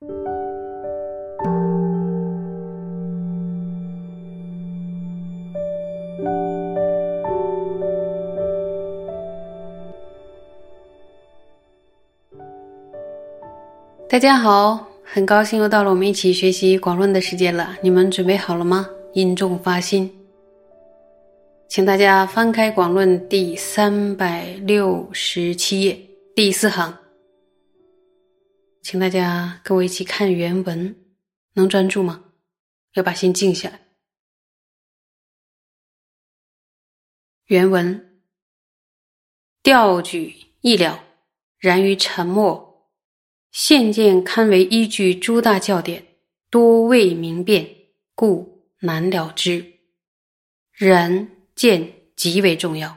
大家好，很高兴又到了我们一起学习广论的时间了。你们准备好了吗？因众发心，请大家翻开广论第三百六十七页第四行，请大家跟我一起看原文，能专注吗？要把心静下来。原文：调举意了，然于沉默。现见堪为依据诸大教典，多未明辨，故难了之。人见极为重要，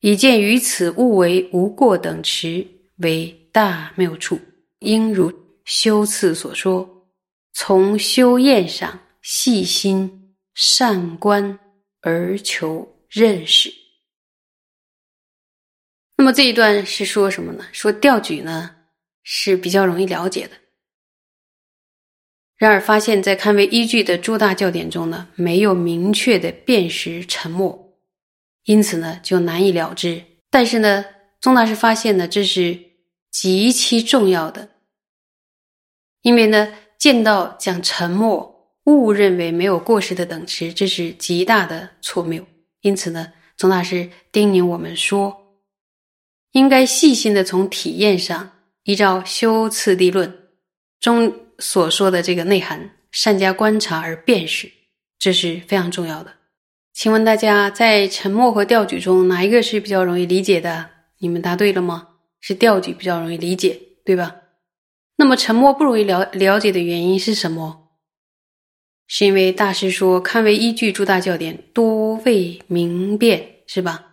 以见于此物为无过等持，为大谬处。应如修次所说，从修验上细心善观而求认识。那么这一段是说什么呢？说调举呢？是比较容易了解的。然而，发现，在堪为依据的诸大教典中呢，没有明确的辨识沉默，因此呢，就难以了之。但是呢，宗大师发现呢，这是极其重要的，因为呢，见到讲沉默，误认为没有过失的等持，这是极大的错谬。因此呢，宗大师叮咛我们说，应该细心的从体验上。依照修次第论中所说的这个内涵，善加观察而辨识，这是非常重要的。请问大家，在沉默和调举中，哪一个是比较容易理解的？你们答对了吗？是调举比较容易理解，对吧？那么沉默不容易了了解的原因是什么？是因为大师说，堪为依据诸大教典多未明辨，是吧？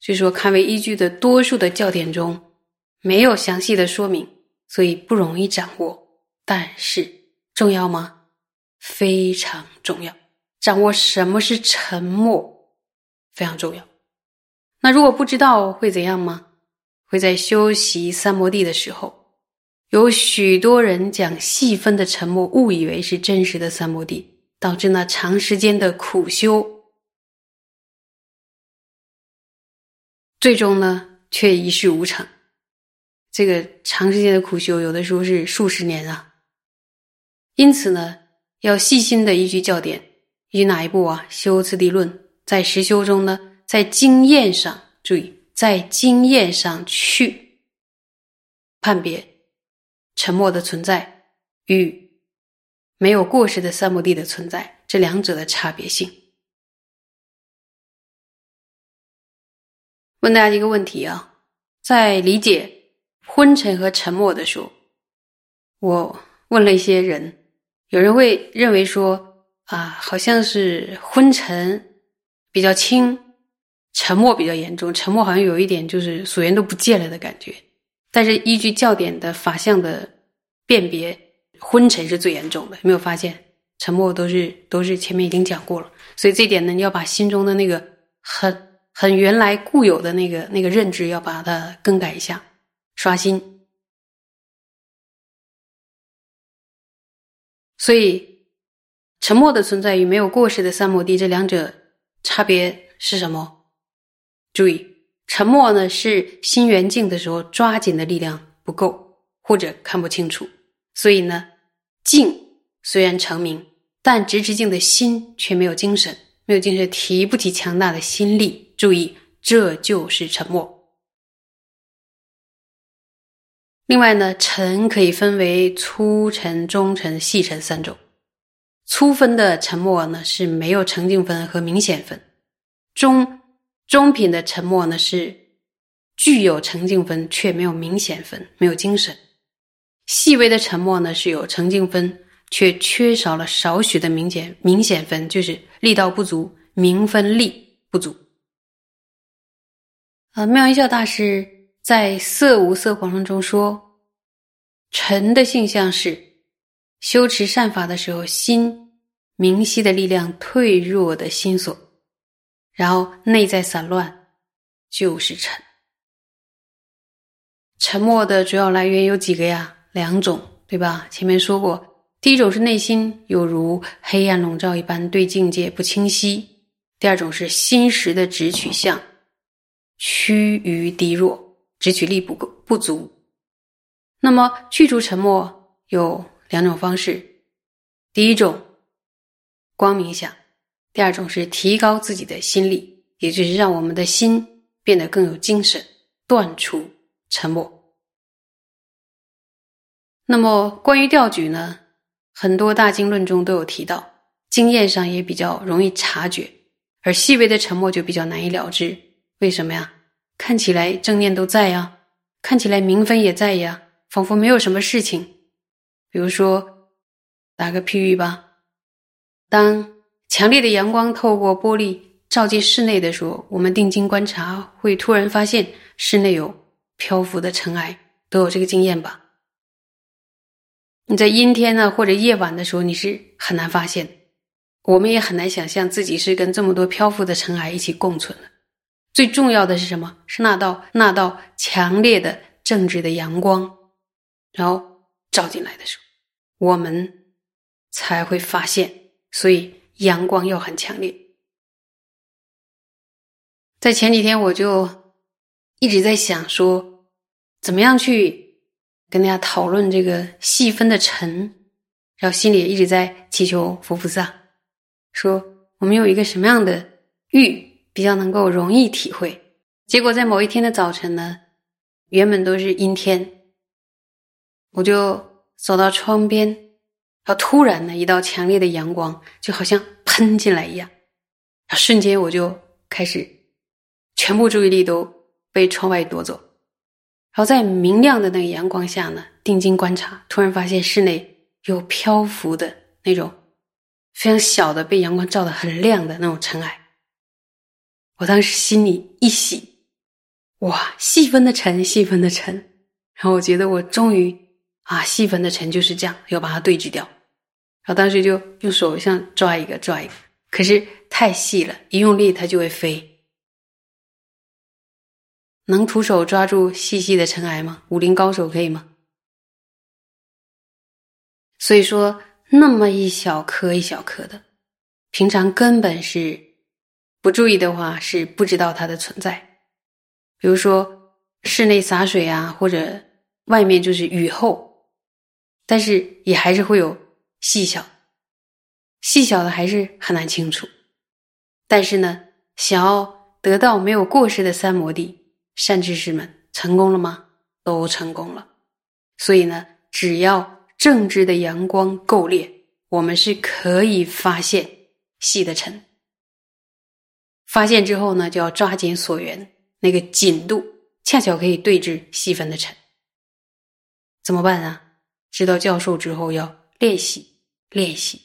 所以说，堪为依据的多数的教典中。没有详细的说明，所以不容易掌握。但是重要吗？非常重要。掌握什么是沉默非常重要。那如果不知道会怎样吗？会在修习三摩地的时候，有许多人将细分的沉默误以为是真实的三摩地，导致那长时间的苦修，最终呢却一事无成。这个长时间的苦修，有的时候是数十年啊。因此呢，要细心的依据教典，依据哪一部啊？修次第论，在实修中呢，在经验上注意，在经验上去判别沉默的存在与没有过失的三摩地的存在这两者的差别性。问大家一个问题啊，在理解。昏沉和沉默的时候，我问了一些人，有人会认为说啊，好像是昏沉比较轻，沉默比较严重。沉默好像有一点就是所言都不见了的感觉。但是依据教典的法相的辨别，昏沉是最严重的。有没有发现？沉默都是都是前面已经讲过了。所以这点呢，你要把心中的那个很很原来固有的那个那个认知，要把它更改一下。刷新，所以沉默的存在与没有过失的三摩地这两者差别是什么？注意，沉默呢是心缘静的时候抓紧的力量不够或者看不清楚，所以呢，静虽然成名，但直直静的心却没有精神，没有精神提不起强大的心力。注意，这就是沉默。另外呢，沉可以分为粗沉、中沉、细沉三种。粗分的沉默呢是没有澄净分和明显分；中中品的沉默呢是具有澄净分却没有明显分，没有精神；细微的沉默呢是有澄净分却缺少了少许的明显明显分，就是力道不足，明分力不足。啊，妙音笑大师。在色无色广论中说，沉的性相是修持善法的时候，心明晰的力量退弱的心所，然后内在散乱，就是沉。沉默的主要来源有几个呀？两种，对吧？前面说过，第一种是内心有如黑暗笼罩一般，对境界不清晰；第二种是心识的直取向趋于低弱，直取力不够不足。那么去除沉默有两种方式：第一种光明想，第二种是提高自己的心力，也就是让我们的心变得更有精神，断除沉默。那么关于调举呢，很多大经论中都有提到，经验上也比较容易察觉，而细微的沉默就比较难以了知。为什么呀？看起来正念都在呀，看起来名分也在呀，仿佛没有什么事情。比如说，打个譬喻吧，当强烈的阳光透过玻璃照进室内的时候，我们定睛观察，会突然发现室内有漂浮的尘埃，都有这个经验吧？你在阴天呢，或者夜晚的时候，你是很难发现，我们也很难想象自己是跟这么多漂浮的尘埃一起共存的。最重要的是什么？是那道那道强烈的正直的阳光，然后照进来的时候，我们才会发现。所以阳光又很强烈。在前几天，我就一直在想说，怎么样去。跟大家讨论这个细分的尘，然后心里也一直在祈求佛菩萨，说我们有一个什么样的欲比较能够容易体会。结果在某一天的早晨呢，原本都是阴天，我就走到窗边，然后突然呢，一道强烈的阳光就好像喷进来一样，然后瞬间我就开始全部注意力都被窗外夺走。然后在明亮的那个阳光下呢，定睛观察，突然发现室内有漂浮的那种非常小的被阳光照得很亮的那种尘埃。我当时心里一喜，哇，细分的尘，细分的尘。然后我觉得我终于啊，细分的尘就是这样，要把它对峙掉。然后当时就用手像抓一个抓一个，可是太细了，一用力它就会飞。能徒手抓住细细的尘埃吗？武林高手可以吗？所以说，那么一小颗一小颗的，平常根本是不注意的话，是不知道它的存在。比如说室内洒水啊，或者外面就是雨后，但是也还是会有细小、细小的，还是很难清楚。但是呢，想要得到没有过失的三摩地。善知识们成功了吗？都成功了。所以呢，只要正知的阳光够烈，我们是可以发现细的尘。发现之后呢，就要抓紧所缘，那个紧度恰巧可以对治细分的尘。怎么办啊？知道教授之后要练习，练习，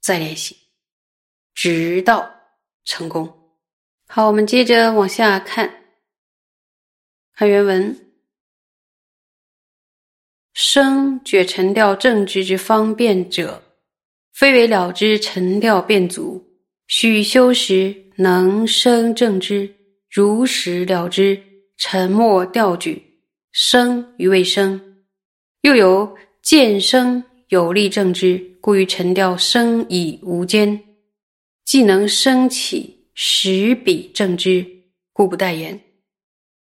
再练习，直到成功。好，我们接着往下看。看原文：生觉沉调正知之方便者，非为了知沉调变足，许修时能生正知，如实了知沉默调举，生于未生。又有见生有力正知，故于沉调生以无间，既能升起实彼正知，故不待言。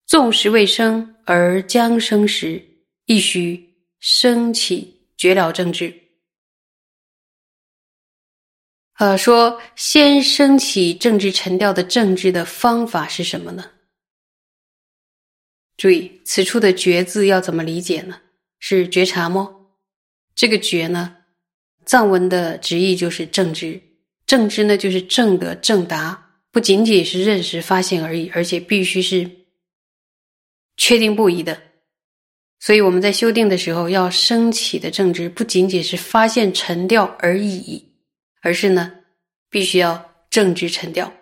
纵时未生而将生时，亦须升起绝了正知。呃，说先升起正知沉掉的正知的方法是什么呢？注意此处的“觉”字要怎么理解呢？是觉察吗？这个“觉”呢，藏文的直译就是正知。正知呢，就是正的正达，不仅仅是认识发现而已，而且必须是。确定不疑的，所以我们在修订的时候要升起的正知，不仅仅是发现沉掉而已，而是呢，必须要正知沉掉，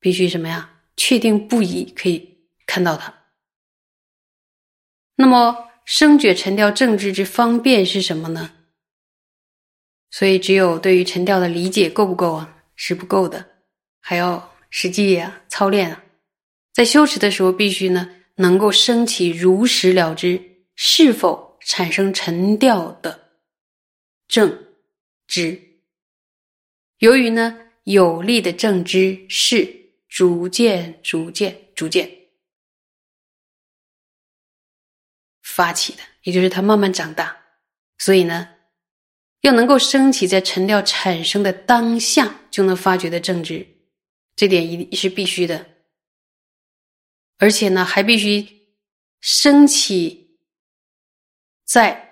必须什么呀？确定不疑，可以看到它。那么生觉沉掉正知之方便是什么呢？所以只有对于沉掉的理解够不够啊？是不够的，还要实际啊操练啊，在修持的时候必须呢。能够升起如实了知是否产生沉掉的正知。由于呢，有力的正知是逐渐、逐渐、逐渐发起的，也就是他慢慢长大，所以呢，要能够升起在沉调产生的当下就能发觉的正知，这点一定是必须的，而且呢，还必须升起在。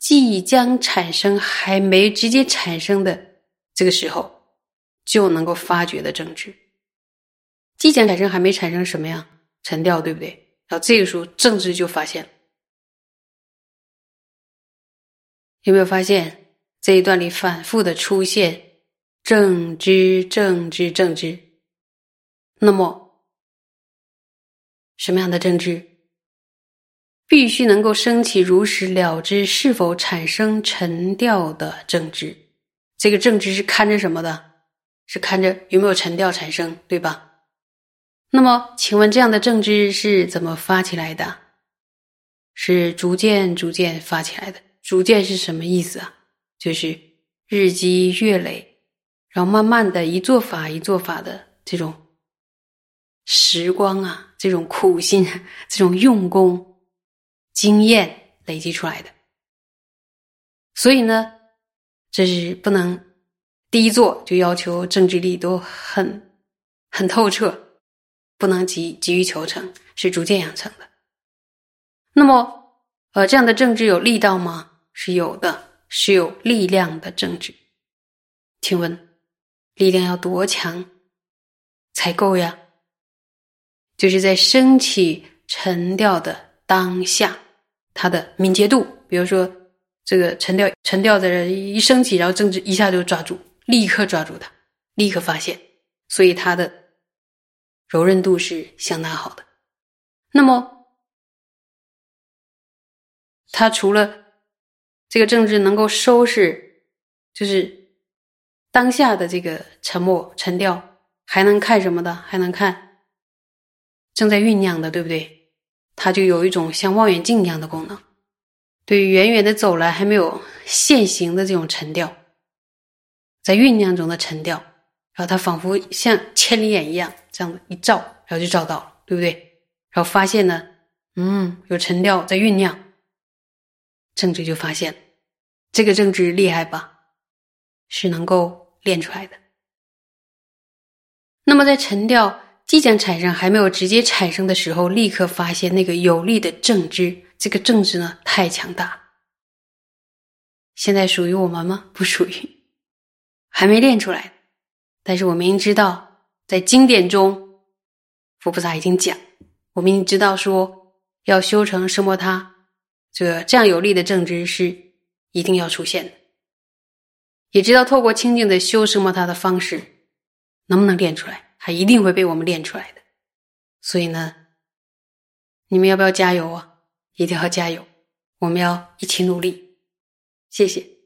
即将产生还没直接产生的这个时候，就能够发觉的正知。即将产生还没产生什么呀？沉掉，对不对？然后这个时候正知就发现了。有没有发现这一段里反复的出现正知、正知、正知？那么什么样的正知？必须能够升起如实了知是否产生沉掉的正知，这个正知是看着什么的？是看着有没有沉掉产生，对吧？那么，请问这样的正知是怎么发起来的？是逐渐逐渐发起来的。逐渐是什么意思啊？就是日积月累，然后慢慢的一做法一做法的这种时光啊，这种苦心，这种用功。经验累积出来的，所以呢，这是不能第一做就要求政治力都很很透彻，不能急急于求成，是逐渐养成的。那么，呃，这样的政治有力道吗？是有的，是有力量的证据。请问，力量要多强才够呀？就是在升起沉掉的当下。它的敏捷度，比如说这个沉掉沉掉的人一升起，然后政治一下就抓住，立刻抓住它，立刻发现，所以它的柔韧度是相当好的。那么，它除了这个政治能够收拾，就是当下的这个沉默沉掉，还能看什么的？还能看正在酝酿的，对不对？它就有一种像望远镜一样的功能，对远远的走来还没有现形的这种沉掉，在酝酿中的沉掉，然后它仿佛像千里眼一样，这样的一照，然后就照到了，对不对？然后发现呢，嗯，有沉掉在酝酿，政治就发现，这个政治厉害吧？是能够练出来的。那么在沉调。即将产生还没有直接产生的时候，立刻发现那个有力的正知，这个正知呢太强大。现在属于我们吗？不属于，还没练出来。但是我们知道，在经典中，佛菩萨已经讲，我们已经知道说，要修成圣摩他，这这样有力的正知是一定要出现的。也知道透过清净的修什么他的方式，能不能练出来？他一定会被我们练出来的，所以呢，你们要不要加油啊？一定要加油！我们要一起努力，谢谢。